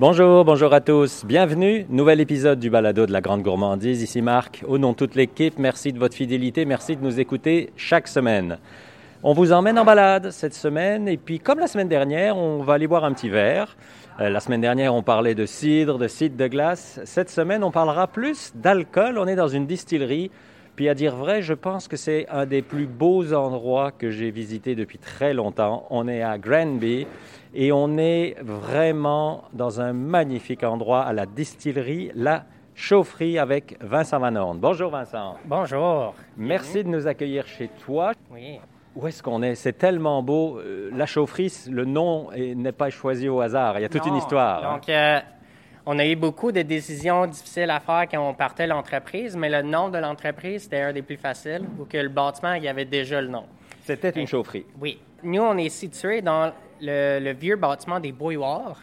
Bonjour, bonjour à tous. Bienvenue. Nouvel épisode du balado de la Grande Gourmandise. Ici Marc. Au nom de toute l'équipe, merci de votre fidélité. Merci de nous écouter chaque semaine. On vous emmène en balade cette semaine. Et puis, comme la semaine dernière, on va aller boire un petit verre. Euh, la semaine dernière, on parlait de cidre, de cidre de glace. Cette semaine, on parlera plus d'alcool. On est dans une distillerie. Puis à dire vrai, je pense que c'est un des plus beaux endroits que j'ai visité depuis très longtemps. On est à Granby et on est vraiment dans un magnifique endroit à la distillerie La Chaufferie avec Vincent Van Horn. Bonjour Vincent. Bonjour. Merci de nous accueillir chez toi. Oui. Où est-ce qu'on est? C'est tellement beau. Euh, La Chaufferie, le nom est- n'est pas choisi au hasard. Il y a toute une histoire. hein. Donc, euh, on a eu beaucoup de décisions difficiles à faire quand on partait l'entreprise, mais le nom de l'entreprise, c'était un des plus faciles, ou que le bâtiment, il y avait déjà le nom. C'était une chaufferie. Oui. Nous, on est situé dans le, le vieux bâtiment des Bouilloires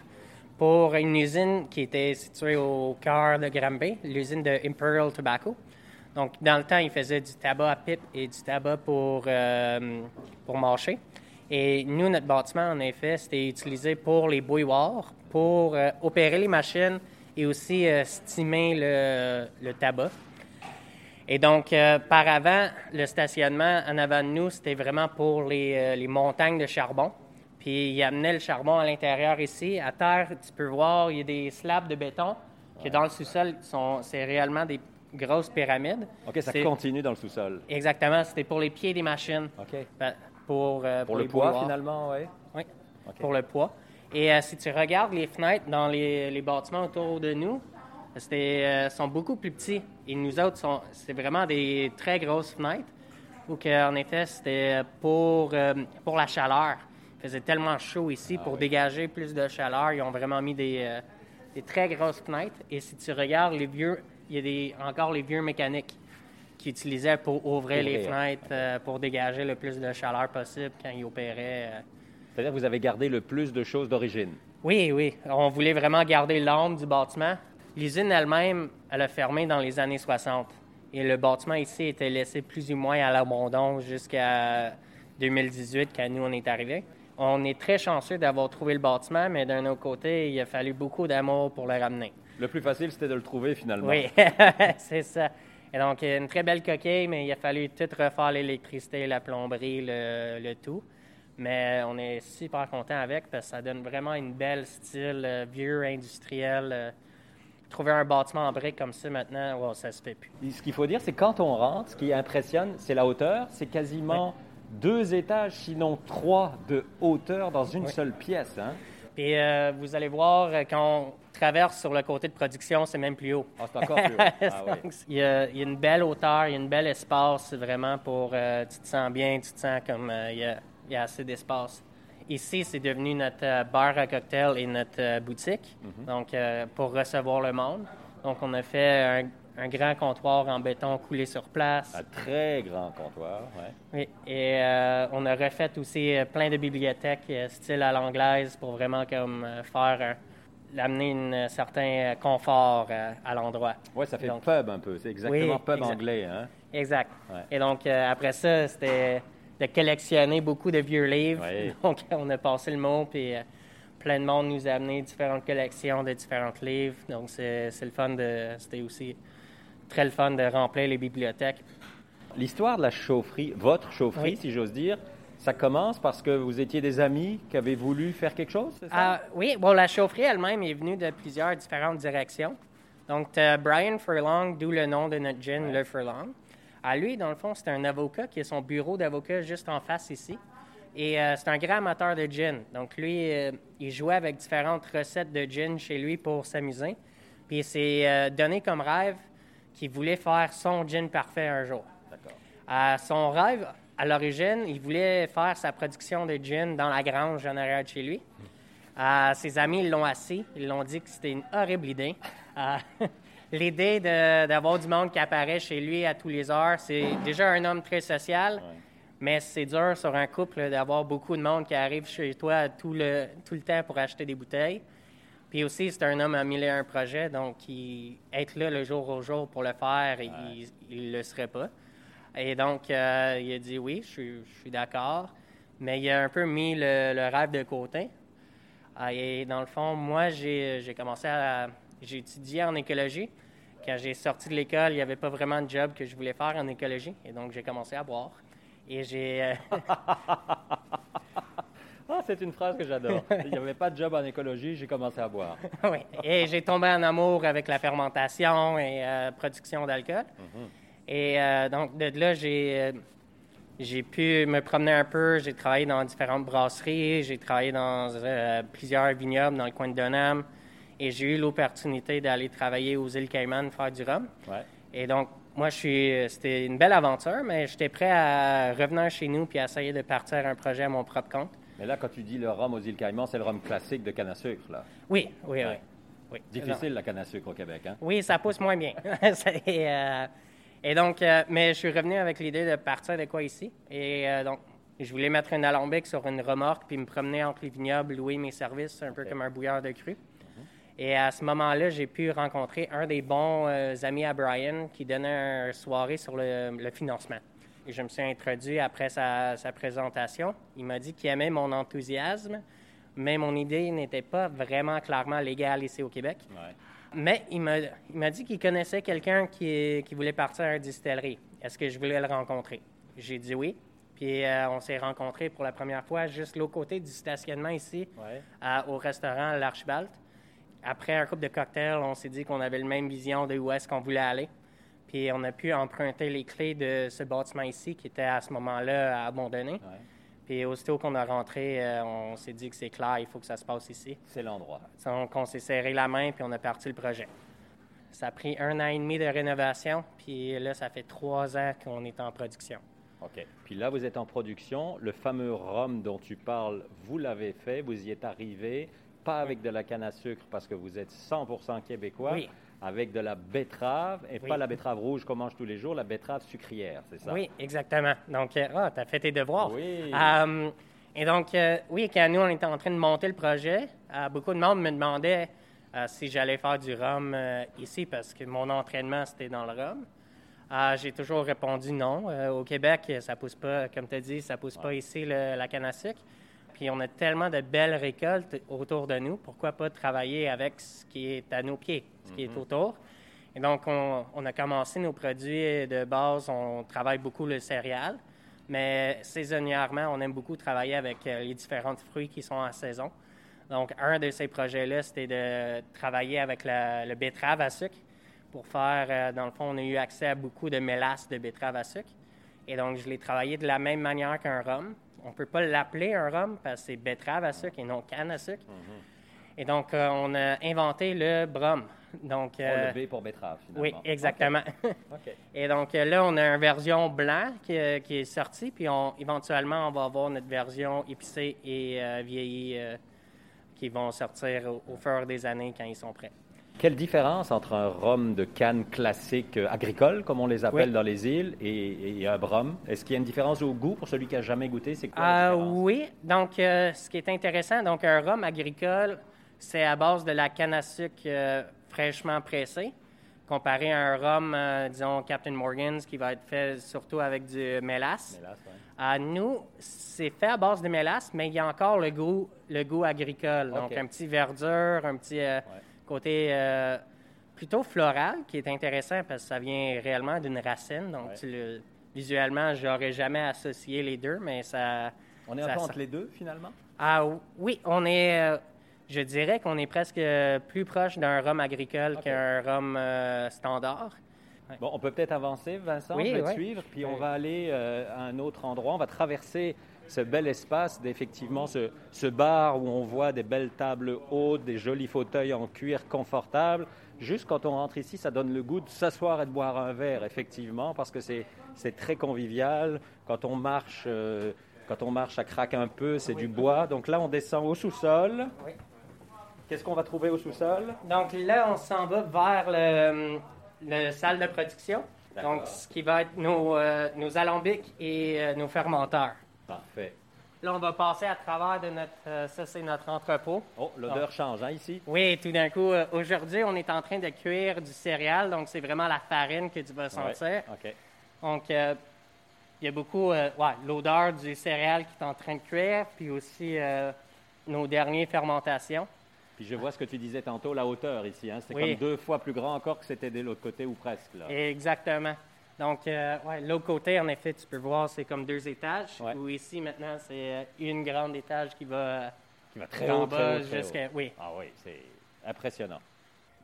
pour une usine qui était située au cœur de Granby, l'usine de Imperial Tobacco. Donc, dans le temps, ils faisaient du tabac à pipe et du tabac pour, euh, pour mâcher. Et nous, notre bâtiment, en effet, c'était utilisé pour les bouilloires, pour euh, opérer les machines et aussi euh, stimer le, le tabac. Et donc, euh, par avant, le stationnement en avant de nous, c'était vraiment pour les, euh, les montagnes de charbon. Puis, ils amenaient le charbon à l'intérieur ici. À terre, tu peux voir, il y a des slabs de béton qui, dans le sous-sol, sont, c'est réellement des grosses pyramides. OK, ça continue dans le sous-sol. Exactement, c'était pour les pieds des machines. OK. Ben, Pour, euh, Pour les le poids, finalement, oui. Oui, pour le poids. Et euh, si tu regardes les fenêtres dans les, les bâtiments autour de nous, c'était, euh, sont beaucoup plus petits. Et nous autres, c'est vraiment des très grosses fenêtres. Ou qu'en effet, c'était pour, pour la chaleur. Il faisait tellement chaud ici. Ah pour dégager plus de chaleur, ils ont vraiment mis des, euh, des très grosses fenêtres. Et si tu regardes les vieux, il y a des, encore les vieux mécaniques qui utilisaient pour ouvrir les fenêtres euh, pour dégager le plus de chaleur possible quand ils opéraient. euh, C'est-à-dire que vous avez gardé le plus de choses d'origine? oui, oui. On voulait vraiment garder l'âme du bâtiment. L'usine elle-même, elle a fermé dans les années 60. Et le bâtiment ici était laissé plus ou moins à l'abandon jusqu'à 2018, quand nous, on est arrivés. On est très chanceux d'avoir trouvé le bâtiment, mais d'un autre côté, il a fallu beaucoup d'amour pour le ramener. Le plus facile, c'était de le trouver, finalement. Oui, c'est ça. Et donc, une très belle coquille, mais il a fallu tout refaire l'électricité, la plomberie, le, le tout. Mais on est super content avec parce que ça donne vraiment une belle style euh, vieux, industriel. euh. trouver un bâtiment en briques comme ça maintenant, wow, ça se fait plus. Et Ce qu'il faut dire, c'est quand on rentre, ce qui impressionne, c'est la hauteur. C'est quasiment deux étages, sinon trois de hauteur dans une Oui. seule pièce. Hein? Puis euh, vous allez voir, quand traverse sur le côté de production, c'est même plus haut. Ah, c'est encore plus haut. Ah, oui. Donc, il, y a, il y a une belle hauteur, il y a une belle espace vraiment pour. euh, tu te sens bien, tu te sens comme euh, il, y a, il y a assez d'espace. Ici, c'est devenu notre euh, bar à cocktail et notre boutique, donc euh, pour recevoir le monde. Donc, on a fait un, un grand comptoir en béton coulé sur place. Un très grand comptoir. ouais. Oui, et euh, on a refait aussi plein de bibliothèques style à l'anglaise pour vraiment comme faire un- amener un certain confort euh, à l'endroit. Ouais, ça fait Donc- pub un peu. C'est exactement Oui, pub exact. anglais. Hein? Exact. Ouais. Et donc, euh, après ça, c'était de collectionner beaucoup de vieux livres. Oui. Donc, on a passé le mot, puis euh, plein de monde nous a amené différentes collections de différents livres. Donc, c'est c'est le fun de. C'était aussi très le fun de remplir les bibliothèques. L'histoire de la chaufferie, votre chaufferie, Oui. si j'ose dire, ça commence parce que vous étiez des amis qui avaient voulu faire quelque chose, c'est ça? Ah, oui, bon, la chaufferie elle-même est venue de plusieurs différentes directions. Donc, Brian Furlong, d'où le nom de notre gin, le Furlong. À lui, dans le fond, c'est un avocat qui a son bureau d'avocat juste en face ici. Et euh, c'est un grand amateur de gin. Donc, lui, euh, il jouait avec différentes recettes de gin chez lui pour s'amuser. Puis, il s'est euh, donné comme rêve qu'il voulait faire son gin parfait un jour. D'accord. Son rêve, à l'origine, il voulait faire sa production de gin dans la grange en arrière de chez lui. Euh, ses amis l'ont assis. Ils l'ont dit que c'était une horrible idée. Euh, L'idée d'avoir du monde qui apparaît chez lui à tous les heures, c'est déjà un homme très social, mais c'est dur sur un couple d'avoir beaucoup de monde qui arrive chez toi tout le, tout le temps pour acheter des bouteilles. Puis aussi, c'est un homme à mille et un projets, donc il, être là le jour au jour pour le faire, il ne le serait pas. Et donc, euh, il a dit oui, je suis, je suis d'accord, mais il a un peu mis le, le rêve de côté. Ah, et dans le fond, moi, j'ai commencé à... J'ai étudié en écologie. Quand j'ai sorti de l'école, il n'y avait pas vraiment de job que je voulais faire en écologie. Et donc, j'ai commencé à boire. Et j'ai... euh, Ah, c'est une phrase que j'adore. Il n'y avait pas de job en écologie, j'ai commencé à boire. oui. Et j'ai tombé en amour avec la fermentation et euh, production d'alcool. Et euh, donc, de là, j'ai, euh, j'ai pu me promener un peu. J'ai travaillé dans différentes brasseries. J'ai travaillé dans euh, plusieurs vignobles dans le coin de Dunham. Et j'ai eu l'opportunité d'aller travailler aux îles Cayman, faire du rhum. Ouais. Et donc, moi, je suis, c'était une belle aventure, mais j'étais prêt à revenir chez nous puis à essayer de partir un projet à mon propre compte. Mais là, quand tu dis le rhum aux îles Caïmans, c'est le rhum classique de canne à sucre, là. Oui, oui, oui. oui. Difficile, la canne à sucre au Québec, hein? Oui, ça pousse moins bien. C'est, euh, et donc, euh, mais je suis revenu avec l'idée de partir de quoi ici. Et euh, donc, je voulais mettre un alambic sur une remorque puis me promener entre les vignobles, louer mes services, un peu comme un bouilleur de cru. Et à ce moment-là, j'ai pu rencontrer un des bons euh, amis à Brian qui donnait une soirée sur le, le financement. Et je me suis introduit après sa, sa présentation. Il m'a dit qu'il aimait mon enthousiasme, mais mon idée n'était pas vraiment clairement légale ici au Québec. Ouais. Mais il m'a, dit qu'il connaissait quelqu'un qui, qui voulait partir à une distillerie. Est-ce que je voulais le rencontrer? J'ai dit oui. Puis euh, on s'est rencontrés pour la première fois juste l'autre côté du stationnement ici, Ouais. à- au restaurant L'Archibald. Après un couple de cocktails, on s'est dit qu'on avait la même vision de où est-ce qu'on voulait aller. Puis on a pu emprunter les clés de ce bâtiment ici qui était à ce moment-là abandonné. Ouais. Puis aussitôt qu'on a rentré, euh, on s'est dit que c'est clair, il faut que ça se passe ici. C'est l'endroit. Donc, on s'est serré la main puis on a parti le projet. Ça a pris un an et demi de rénovation, puis là, ça fait trois ans qu'on est en production. OK. Puis là, vous êtes en production. Le fameux rhum dont tu parles, vous l'avez fait, vous y êtes arrivé, pas avec de la canne à sucre parce que vous êtes 100% québécois, Oui. Avec de la betterave, et Oui. pas la betterave rouge qu'on mange tous les jours, la betterave sucrière, c'est ça? Oui, exactement. Donc, euh, ah, t'as fait tes devoirs. Oui. Euh, et donc, euh, oui, quand nous, on était en train de monter le projet, euh, beaucoup de monde me demandait euh, si j'allais faire du rhum ici parce que mon entraînement, c'était dans le rhum. J'ai toujours répondu non. Au Québec, ça pousse pas, comme tu as dit, ça pousse pas ici le- la canne à sucre. Puis on a tellement de belles récoltes autour de nous. Pourquoi pas travailler avec ce qui est à nos pieds, ce qui est autour? Et donc, on, on a commencé nos produits de base. On travaille beaucoup le céréal, mais saisonnièrement, on aime beaucoup travailler avec euh, les différents fruits qui sont en saison. Donc, un de ces projets-là, c'était de travailler avec la- le betterave à sucre pour faire, euh, dans le fond, on a eu accès à beaucoup de mélasse de betterave à sucre. Et donc, je l'ai travaillé de la même manière qu'un rhum. On ne peut pas l'appeler un rhum parce que c'est betterave à sucre et non canne à sucre. Et donc, euh, on a inventé le brum. Donc, Oh, euh, le B pour betterave, finalement. oui, exactement. Et donc euh, là, on a une version blanc qui, euh, qui est sortie, puis on, éventuellement, on va avoir notre version épicée et euh, vieillie euh, qui vont sortir au, au fur des années quand ils sont prêts. Quelle différence entre un rhum de canne classique agricole, comme on les appelle Oui. dans les îles, et, et un rhum? Est-ce qu'il y a une différence au goût? Pour celui qui a jamais goûté? C'est quoi la différence? oui, donc ce qui est intéressant, donc un rhum agricole, c'est à base de la canne à sucre fraîchement pressée, comparé à un rhum, euh, disons Captain Morgan's, qui va être fait surtout avec du mélasse. Mélasse, ouais. À nous, c'est fait à base de mélasse, mais il y a encore le goût, le goût agricole. Donc, un petit verdure, un petit euh, côté euh, plutôt floral qui est intéressant parce que ça vient réellement d'une racine. Donc, Ouais. tu le- visuellement, j'aurais jamais associé les deux, mais ça. On est un ça peu entre les deux, finalement? Ah oui, on est. euh, je dirais qu'on est presque euh, plus proche d'un rhum agricole qu'un rhum euh, standard. Bon, on peut peut-être avancer, Vincent, Oui, je vais te suivre, puis on Oui. va aller euh, à un autre endroit. On va traverser ce bel espace d'effectivement ce, ce bar où on voit des belles tables hautes, des jolis fauteuils en cuir confortables. Juste quand on rentre ici, ça donne le goût de s'asseoir et de boire un verre, effectivement, parce que c'est c'est très convivial. Quand on marche, euh, quand on marche, ça craque un peu, c'est du bois. Donc là, on descend au sous-sol. Oui. Qu'est-ce qu'on va trouver au sous-sol? Donc là, on s'en va vers le, le salle de production. Donc, ce qui va être nos, euh, nos alambics et euh, nos fermenteurs. Parfait. Là, on va passer à travers de notre. euh, ça, c'est notre entrepôt. Oh, l'odeur change, hein, ici? Oui, tout d'un coup, euh, aujourd'hui, on est en train de cuire du céréal. Donc, c'est vraiment la farine que tu vas sentir. Ouais. OK. Donc, euh, il y a beaucoup, ouais, l'odeur du céréal qui est en train de cuire, puis aussi nos dernières fermentations. Puis je vois ce que tu disais tantôt, la hauteur ici. Hein? C'est Oui. comme deux fois plus grand encore que c'était de l'autre côté ou presque. Là. Exactement. Donc, euh, ouais, l'autre côté, en effet, tu peux voir, c'est comme deux étages. Ouais. Ou ici, maintenant, c'est euh, une grande étage qui va Qui va très haut, bas jusqu'à. Oui. Ah oui, c'est impressionnant.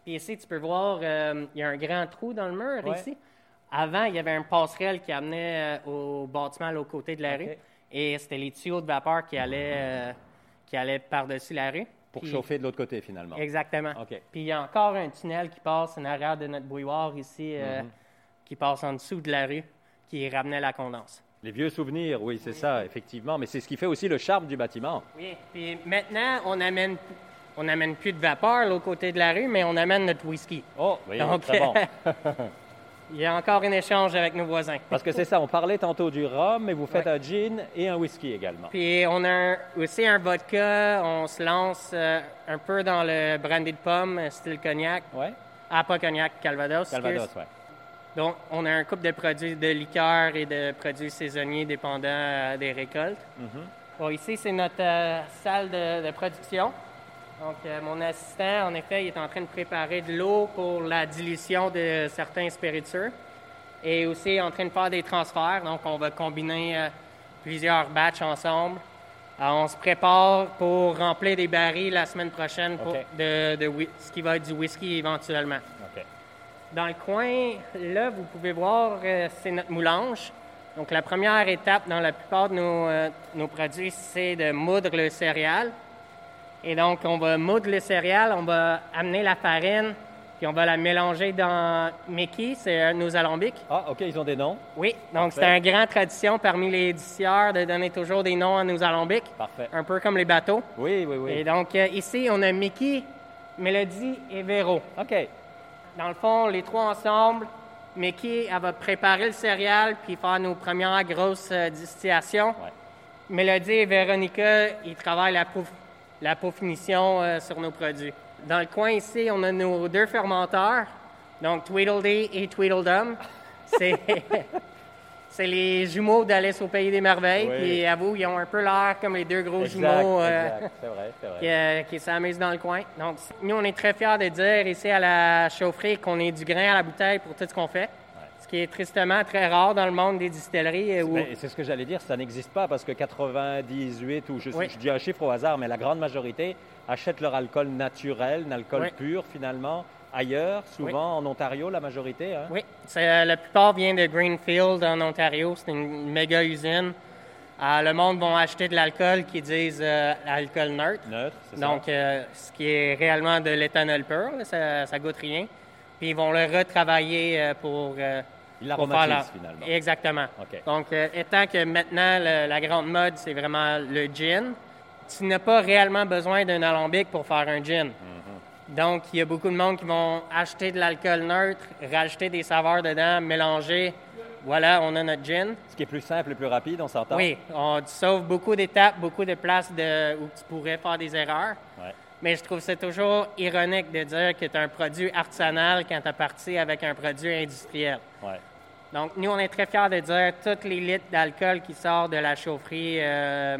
Puis ici, tu peux voir, euh, il y a un grand trou dans le mur Ouais. ici. Avant, il y avait un passerelle qui amenait euh, au bâtiment à l'autre côté de la rue. Et c'était les tuyaux de vapeur qui allaient, euh, qui allaient par-dessus la rue. Pour Puis- chauffer de l'autre côté, finalement. Exactement. OK. Puis il y a encore un tunnel qui passe en arrière de notre bouilloire ici, euh, Mhm. qui passe en dessous de la rue, qui ramenait la condense. Les vieux souvenirs, oui, c'est ça, effectivement. Mais c'est ce qui fait aussi le charme du bâtiment. Oui. Puis maintenant, on amène, on n'amène plus de vapeur l'autre côté de la rue, mais on amène notre whisky. Oh, oui, Donc, très bon. il y a encore un échange avec nos voisins. Parce que c'est ça, on parlait tantôt du rhum, mais vous faites Ouais. un gin et un whisky également. Puis on a un- aussi un vodka, on se lance euh, un peu dans le brandy de pomme, style cognac. Ouais, Ah, pas cognac, Calvados. Calvados, ouais. Donc, on a un couple de produits de liqueurs et de produits saisonniers dépendant euh, des récoltes. Mhm. Bon, ici, c'est notre euh, salle de, de production. Donc, euh, mon assistant, en effet, il est en train de préparer de l'eau pour la dilution de certains spiritueux et aussi en train de faire des transferts. Donc, on va combiner euh, plusieurs batchs ensemble. Euh, on se prépare pour remplir des barils la semaine prochaine pour de, ce qui va être du whisky éventuellement. Dans le coin, là, vous pouvez voir, euh, c'est notre moulange. Donc, la première étape dans la plupart de nos, nos produits, c'est de moudre le céréal. Et donc, on va moudre le céréal, on va amener la farine, puis on va la mélanger dans Mickey, c'est euh, nos alambics. Ah, OK, ils ont des noms. Oui, donc c'est une grande tradition parmi les éditeurs de donner toujours des noms à nos alambics, Parfait. un peu comme les bateaux. Oui, oui, oui. Et donc, euh, ici, on a Mickey, Mélodie et Véro. OK. Dans le fond, les trois ensemble, Mickey, elle va préparer le céréal puis faire nos premières grosses euh, distillations. Ouais. Mélodie et Véronica, ils travaillent la, la peaufinition euh, sur nos produits. Dans le coin ici, on a nos deux fermenteurs, donc Tweedledee et Tweedledum. C'est, c'est les jumeaux d'Alice au Pays des Merveilles. Oui. Puis avoue, ils ont un peu l'air comme les deux gros Exact, jumeaux. euh, exact. C'est vrai, c'est vrai. qui, euh, qui s'amusent dans le coin. Donc, nous, on est très fiers de dire ici à la chaufferie qu'on est du grain à la bouteille pour tout ce qu'on fait. Ce qui est tristement très rare dans le monde des distilleries. euh, où- c'est ce que j'allais dire, ça n'existe pas parce que 98 ou je, Oui. je dis un chiffre au hasard, mais la grande majorité achètent leur alcool naturel, un alcool Oui. pur finalement, ailleurs, souvent en Ontario, la majorité. hein? Oui, euh, la plupart vient de Greenfield en Ontario. C'est une méga usine. Euh, le monde va acheter de l'alcool qui disent euh, l'alcool neutre. Neutre, c'est Donc, euh, ce qui est réellement de l'éthanol pur, là, ça, ça goûte rien. Puis ils vont le retravailler euh, pour, euh, ça. Il pour faire l'aromatise la- finalement. Exactement. Donc, euh, étant que maintenant, le- la grande mode, c'est vraiment le gin, tu n'as pas réellement besoin d'un alambic pour faire un gin. Mm-hmm. Donc, il y a beaucoup de monde qui vont acheter de l'alcool neutre, rajouter des saveurs dedans, mélanger. Voilà, on a notre gin. Ce qui est plus simple et plus rapide, on s'entend? Oui, on tu sauves beaucoup d'étapes, beaucoup de places de, où tu pourrais faire des erreurs. Ouais. Mais je trouve que c'est toujours ironique de dire que tu un produit artisanal quand tu as parti avec un produit industriel. Ouais. Donc, nous, on est très fiers de dire tous les litres d'alcool qui sortent de la chaufferie, euh,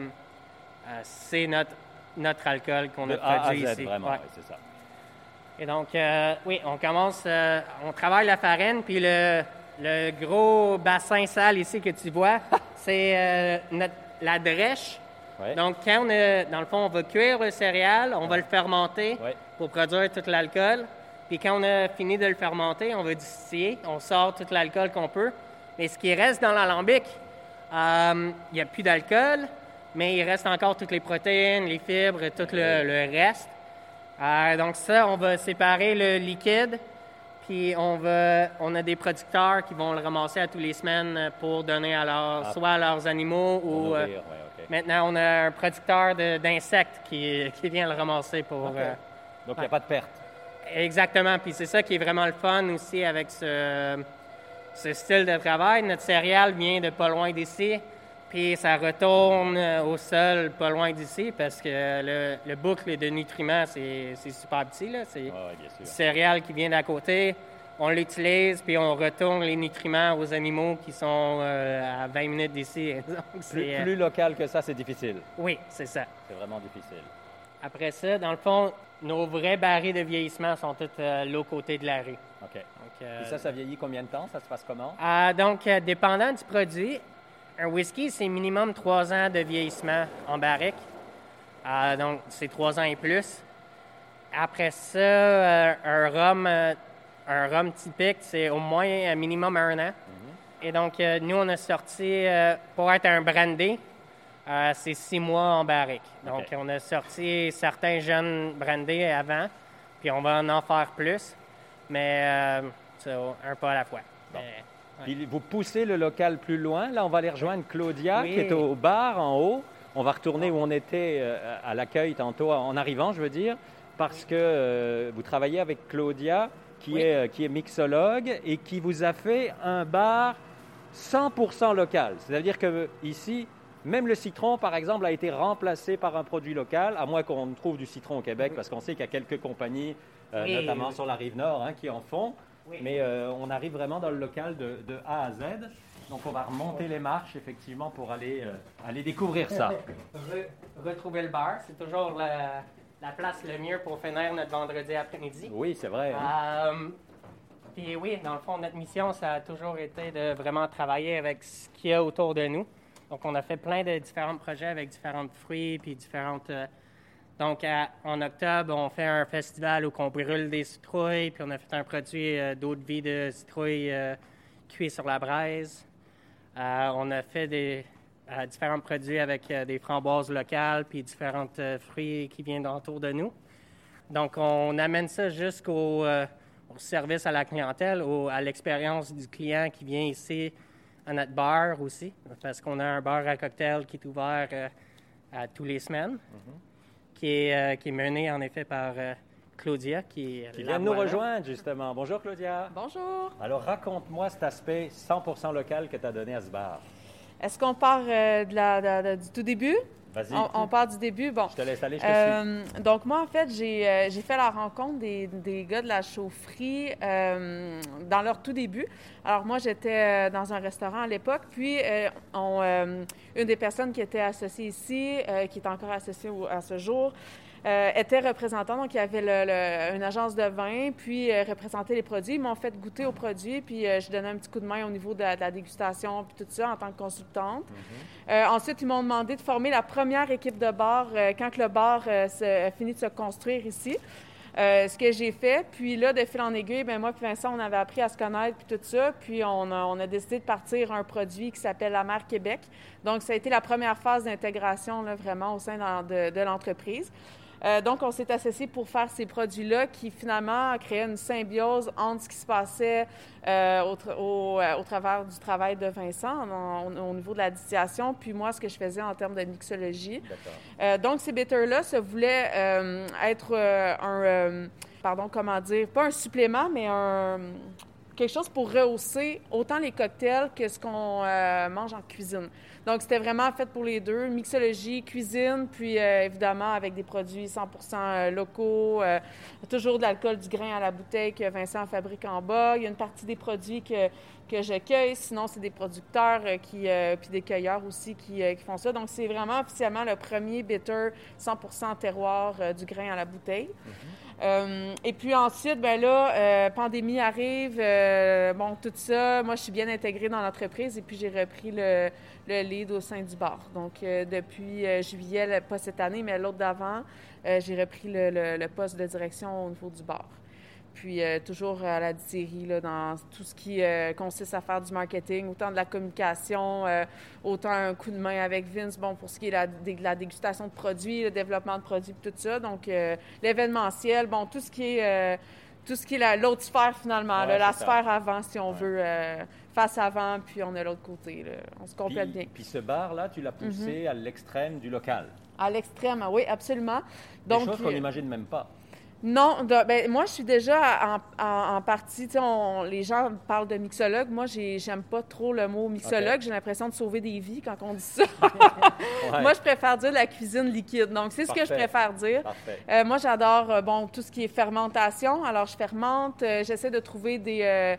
euh, c'est notre, notre alcool qu'on a produit ici. vraiment, Ouais. c'est ça. Et donc, euh, oui, on commence, euh, on travaille la farine, puis le, le gros bassin sale ici que tu vois, c'est euh, la drèche. Ouais. Donc, quand on dans le fond, on va cuire le céréal, on va le fermenter Ouais. pour produire tout l'alcool. Puis quand on a fini de le fermenter, on va distiller, on sort tout l'alcool qu'on peut. Mais ce qui reste dans l'alambic, euh, il n'y a plus d'alcool, mais il reste encore toutes les protéines, les fibres, tout le, le reste. Euh, donc ça, on va séparer le liquide, puis on va, on a des producteurs qui vont le ramasser à tous les semaines pour donner à leurs, Ah. soit à leurs animaux ou euh, nourrir. Maintenant on a un producteur d'insectes qui, qui vient le ramasser pour. Euh, Donc, il n'y a pas de perte. Exactement. Puis c'est ça qui est vraiment le fun aussi avec ce, ce style de travail. Notre céréale vient de pas loin d'ici, puis ça retourne euh, au sol pas loin d'ici parce que le, le boucle de nutriments, c'est super petit. C'est Ouais, ouais, bien sûr. du céréal qui vient d'à côté. On l'utilise, puis on retourne les nutriments aux animaux qui sont euh, à 20 minutes d'ici. Plus, c'est, euh, plus local que ça, c'est difficile. Oui, c'est ça. C'est vraiment difficile. Après ça, dans le fond, nos vrais barils de vieillissement sont tous euh, l'autre côté de la rue. OK. Donc, euh, Et ça, ça vieillit combien de temps? Ça se passe comment? Donc, dépendant du produit, un whisky, c'est minimum trois ans de vieillissement en barrique. Donc, c'est trois ans et plus. Après ça, un rhum, un rhum typique, c'est au moins un minimum un an. Et donc, euh, nous, on a sorti, euh, pour être un brandy, euh, c'est six mois en barrique. Donc, on a sorti certains jeunes brandés avant, puis on va en en faire plus, mais c'est un pas à la fois. Bon. Mais- Puis vous poussez le local plus loin. Là, on va aller rejoindre Claudia, Oui. qui est au bar en haut. On va retourner où on était à l'accueil tantôt, en arrivant, je veux dire, parce que vous travaillez avec Claudia, qui, Oui. est, euh, qui est mixologue et qui vous a fait un bar 100% local. C'est-à-dire que ici, même le citron, par exemple, a été remplacé par un produit local, à moins qu'on trouve du citron au Québec, parce qu'on sait qu'il y a quelques compagnies, euh, Oui. notamment sur la rive nord, hein, qui en font. Mais euh, on arrive vraiment dans le local de, de A à Z. Donc on va remonter les marches, effectivement, pour aller, euh, aller découvrir ça. Re- retrouver le bar, c'est toujours la, la place le mieux pour finir notre vendredi après-midi. Oui, c'est vrai. hein. Euh, Puis oui, dans le fond, notre mission, ça a toujours été de vraiment travailler avec ce qu'il y a autour de nous. Donc, on a fait plein de différents projets avec différents fruits, puis différentes... euh, donc, à- en octobre, on fait un festival où on brûle des citrouilles, puis on a fait un produit euh, d'eau de vie de citrouilles euh, cuit sur la braise. On a fait des euh, différents produits avec euh, des framboises locales, puis différents euh, fruits qui viennent autour de nous. Donc, on amène ça jusqu'au euh, au service à la clientèle, au- à l'expérience du client qui vient ici à notre bar aussi, parce qu'on a un bar à cocktail qui est ouvert euh, à tous les semaines, qui, est, euh, qui est mené en effet par euh, Claudia, qui, est Qui vient de nous rejoindre, justement. Bonjour, Claudia. Bonjour. Alors, raconte-moi cet aspect 100% local que tu as donné à ce bar. Est-ce qu'on part euh, de la- de- de- du tout début? Vas-y, On, on part du début? Bon. je te laisse aller, je te suis. Euh, donc, moi, en fait, j'ai euh, j'ai fait la rencontre des, des gars de la chaufferie dans leur tout début. Alors, moi, j'étais dans un restaurant à l'époque. Puis, on, une des personnes qui était associée ici, qui est encore associée à ce jour, euh, était représentant. Donc, il y avait le- le- une agence de vin, puis euh, représentait les produits. Ils m'ont fait goûter aux produits, puis euh, je donnais un petit coup de main au niveau de, la- de la dégustation, puis tout ça, en tant que consultante. Euh, ensuite, ils m'ont demandé de former la première équipe de bar quand que le bar se- a fini de se construire ici. Euh, ce que j'ai fait. Puis là, de fil en aiguille, ben moi puis Vincent, on avait appris à se connaître puis tout ça. Puis on a, on a décidé de partir un produit qui s'appelle la Mer Québec. Donc, ça a été la première phase d'intégration là, vraiment au sein de l'entreprise. Euh, donc, on s'est associé pour faire ces produits-là qui, finalement, créaient une symbiose entre ce qui se passait euh, au, tra- au, euh, au travers du travail de Vincent en- au, au niveau de la distillation, puis moi, ce que je faisais en termes de mixologie. Donc, ces bitters-là se voulaient être un, pardon, comment dire, pas un supplément, mais un, quelque chose pour rehausser autant les cocktails que ce qu'on euh, mange en cuisine. Donc, c'était vraiment fait pour les deux, mixologie, cuisine, puis euh, évidemment avec des produits 100 euh, locaux, euh, toujours de l'alcool du grain à la bouteille que Vincent fabrique en bas. Il y a une partie des produits que, que je cueille, sinon c'est des producteurs qui, puis des cueilleurs aussi qui, font ça. Donc, c'est vraiment officiellement le premier bitter 100% terroir du grain à la bouteille. Euh, et puis ensuite, ben là, euh, pandémie arrive, euh, bon, tout ça. Moi, je suis bien intégrée dans l'entreprise et puis j'ai repris le, le lead au sein du bar. Donc, depuis juillet, le- pas cette année, mais l'autre d'avant, j'ai repris le, le- le poste de direction au niveau du bar. Puis euh, toujours à la distillerie, là, dans tout ce qui euh, consiste à faire du marketing, autant de la communication, euh, autant un coup de main avec Vince, bon, pour ce qui est la, dé- la dégustation de produits, le développement de produits, tout ça. Donc, l'événementiel, bon, tout ce qui est, tout ce qui est la- l'autre sphère finalement, Ouais, là, la ça. sphère avant, si on Ouais. veut, face avant, puis on a l'autre côté. là. On se complète Puis, bien. puis ce bar-là, tu l'as poussé à l'extrême du local. À l'extrême, oui, absolument. Des Donc, choses qu'on n'imagine même pas. Non, de- ben, moi, je suis déjà en, en- en partie. tu sais, on- les gens parlent de mixologue. Moi, j'ai- j'aime pas trop le mot mixologue. J'ai l'impression de sauver des vies quand on dit ça. Ouais. Moi, je préfère dire la cuisine liquide. Donc, c'est ce que je préfère dire. Euh, moi, j'adore euh, bon tout ce qui est fermentation. Alors, je fermente. euh, J'essaie de trouver des,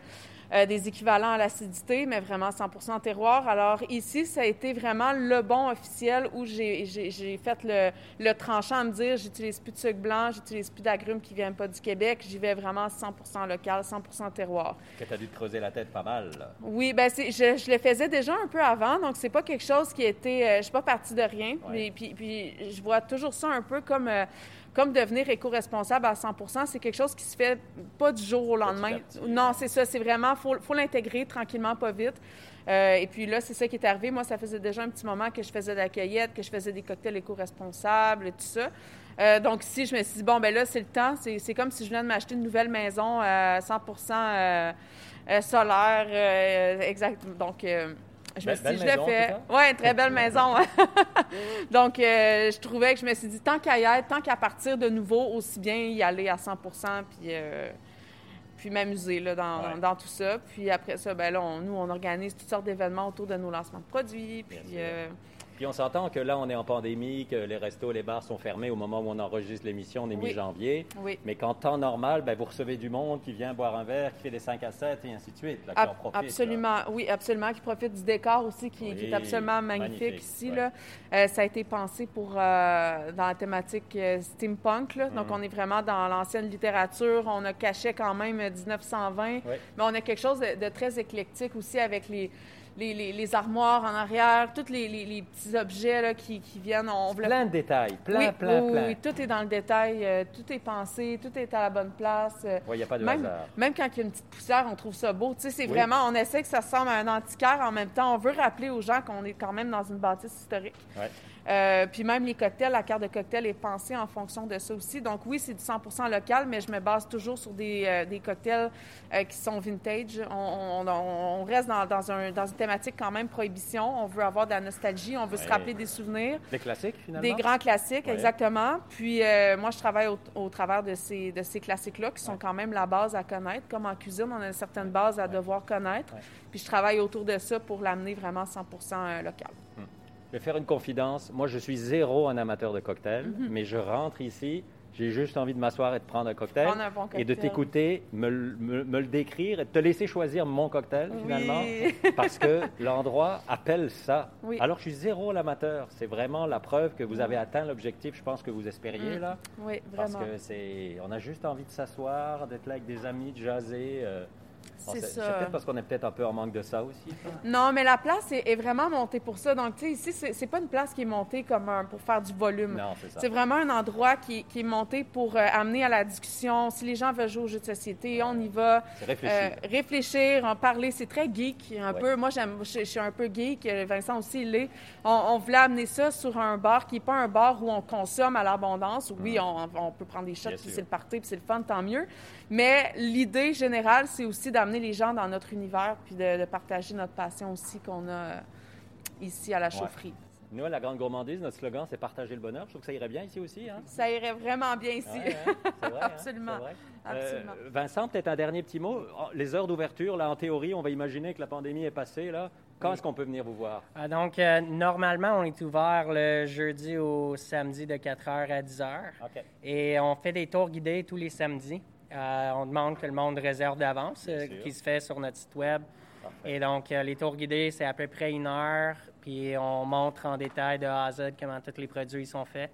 euh, des équivalents à l'acidité, mais vraiment 100% terroir. Alors ici, ça a été vraiment le bon officiel où j'ai fait le, le, tranchant à me dire j'utilise plus de sucre blanc, j'utilise plus d'agrumes qui viennent pas du Québec, j'y vais vraiment 100% local, 100% terroir. Que tu as dû te creuser la tête pas mal. Là. Oui, ben je, je, le faisais déjà un peu avant, donc c'est pas quelque chose qui était... Euh, je suis pas partie de rien. Puis, puis, puis, je vois toujours ça un peu comme... Euh, comme devenir éco-responsable à 100% c'est quelque chose qui se fait pas du jour au lendemain. Non, c'est ça. C'est vraiment, faut, faut l'intégrer tranquillement, pas vite. Euh, et puis là, c'est ça qui est arrivé. Moi, ça faisait déjà un petit moment que je faisais de la cueillette, que je faisais des cocktails éco-responsables et tout ça. Euh, donc ici, je me suis dit, bon, ben là, c'est le temps. C'est comme si je venais de m'acheter une nouvelle maison à 100 euh, solaire. exact. Donc, je me suis dit, je l'ai fait. Oui, très belle maison. Donc, euh, je trouvais que je me suis dit, tant qu'à y être, tant qu'à partir de nouveau, aussi bien y aller à 100 puis, euh, puis m'amuser dans, dans, tout ça. Puis après ça, ben là, nous, on organise toutes sortes d'événements autour de nos lancements de produits. Puis, puis on s'entend que là, on est en pandémie, que les restos, les bars sont fermés au moment où on enregistre l'émission, on est mi-janvier. Oui. Mais qu'en temps normal, ben, vous recevez du monde qui vient boire un verre, qui fait des 5 à 7 et ainsi de suite. Là, qui en profite, absolument, oui, absolument, qui profite du décor aussi, qui, est absolument magnifique, ici. Là. Euh, ça a été pensé pour, euh, dans la thématique euh, steampunk. Là. Donc, mm. on est vraiment dans l'ancienne littérature. On a caché quand même 1920, mais on a quelque chose de très éclectique aussi avec les les, armoires en arrière, tous les, petits objets là, qui, viennent. On Plein de détails, plein, oui, plein, oui, Oui, tout est dans le détail, euh, tout est pensé, tout est à la bonne place. Euh, oui, il n'y a pas de même, hasard. Même quand il y a une petite poussière, on trouve ça beau. Tu sais, c'est vraiment, on essaie que ça ressemble à un antiquaire. En même temps, on veut rappeler aux gens qu'on est quand même dans une bâtisse historique. Ouais. Euh, puis même les cocktails, la carte de cocktail est pensée en fonction de ça aussi. Donc oui, c'est du 100% local, mais je me base toujours sur des, euh, des cocktails euh, qui sont vintage. On, on, reste dans, dans, un, dans, une thématique quand même prohibition. On veut avoir de la nostalgie, on veut se rappeler des souvenirs. Des classiques, finalement? Des grands classiques, exactement. Puis moi, je travaille au, travers de ces, de ces classiques-là qui sont quand même la base à connaître. Comme en cuisine, on a une certaine base à devoir connaître. Puis je travaille autour de ça pour l'amener vraiment 100% local. Hmm. Je vais faire une confidence. Moi, je suis zéro un amateur de cocktail, mhm. mais je rentre ici, j'ai juste envie de m'asseoir et de prendre un cocktail, et de t'écouter, me, le décrire et de te laisser choisir mon cocktail finalement, parce que l'endroit appelle ça. Alors, je suis zéro l'amateur. C'est vraiment la preuve que vous avez atteint l'objectif, je pense que vous espériez mm. là. Oui, vraiment. Parce que c'est, on a juste envie de s'asseoir, d'être là avec des amis, de jaser. Euh, c'est ça. Peut-être parce qu'on est peut-être un peu en manque de ça aussi. Non, mais la place est, vraiment montée pour ça. Donc, tu sais, ici, c'est pas une place qui est montée comme pour faire du volume. Non, c'est ça. C'est vraiment un endroit qui, qui est monté pour euh, amener à la discussion. Si les gens veulent jouer aux jeux de société, on y va. Réfléchir. Euh, réfléchir, en parler. C'est très geek, un peu. Moi, j'aime, je, suis un peu geek. Vincent aussi, il est. On, voulait amener ça sur un bar qui n'est pas un bar où on consomme à l'abondance. Oui, on, on, peut prendre des shots, puis c'est le party, puis c'est le fun, tant mieux. Mais l'idée générale, c'est aussi d'amener les gens dans notre univers puis de, partager notre passion aussi qu'on a euh, ici à la chaufferie. Nous, à la Grande Gourmandise, notre slogan, c'est partager le bonheur. Je trouve que ça irait bien ici aussi. Hein? Ça irait vraiment bien ici. Hein? C'est vrai. Absolument. Vrai. Absolument. Euh, Vincent, peut-être un dernier petit mot. Oh, les heures d'ouverture, là, en théorie, on va imaginer que la pandémie est passée. Là. Quand est-ce qu'on peut venir vous voir? Ah, donc, euh, normalement, on est ouvert le jeudi au samedi de 4h à 10h. Et on fait des tours guidés tous les samedis. Euh, on demande que le monde réserve d'avance, euh, qui se fait sur notre site web. Et donc, euh, les tours guidés, c'est à peu près une heure, puis on montre en détail de A à Z comment tous les produits sont faits,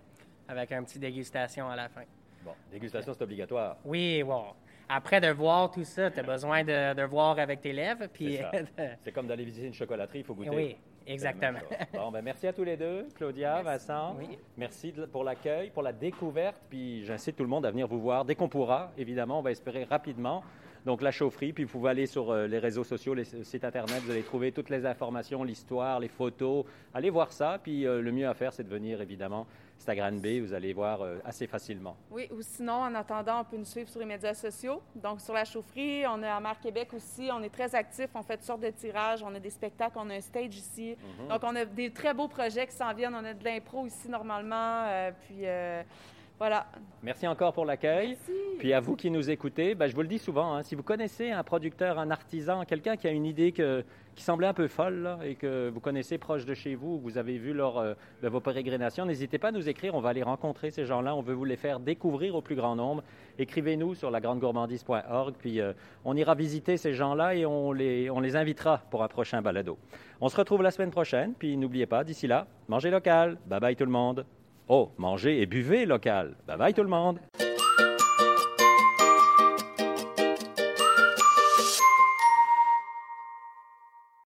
avec un petit dégustation à la fin. Bon, dégustation, c'est obligatoire. Oui, bon. Après de voir tout ça, tu as besoin de, voir avec tes lèvres. Puis... c'est comme d'aller visiter une chocolaterie, il faut goûter. Oui, Exactement. Bon, ben merci à tous les deux, Claudia, Vincent. Merci pour l'accueil, pour la découverte. Puis j'incite tout le monde à venir vous voir dès qu'on pourra. Évidemment, on va espérer rapidement. Donc la chaufferie, puis vous pouvez aller sur euh, les réseaux sociaux, les sites internet, vous allez trouver toutes les informations, l'histoire, les photos. Allez voir ça. Puis euh, le mieux à faire, c'est de venir évidemment c'est à vous allez voir euh, assez facilement. Oui, ou sinon, en attendant, on peut nous suivre sur les médias sociaux. Donc, sur la chaufferie, on est à Mar Québec aussi, on est très actifs, on fait toutes sortes de tirages, on a des spectacles, on a un stage ici. Mhm. Donc, on a des très beaux projets qui s'en viennent. On a de l'impro ici normalement, euh, puis... Voilà. Merci encore pour l'accueil. Puis à vous qui nous écoutez, ben, je vous le dis souvent, hein, si vous connaissez un producteur, un artisan, quelqu'un qui a une idée que, qui semblait un peu folle là, et que vous connaissez proche de chez vous, vous avez vu lors euh, de vos pérégrinations, n'hésitez pas à nous écrire. On va aller rencontrer ces gens-là. On veut vous les faire découvrir au plus grand nombre. Écrivez-nous sur lagrandegourmandise.org, puis euh, on ira visiter ces gens-là et on les, on les invitera pour un prochain balado. On se retrouve la semaine prochaine, puis n'oubliez pas, d'ici là, mangez local. Bye bye tout le monde. Oh, mangez et buvez local. Bye bye tout le monde.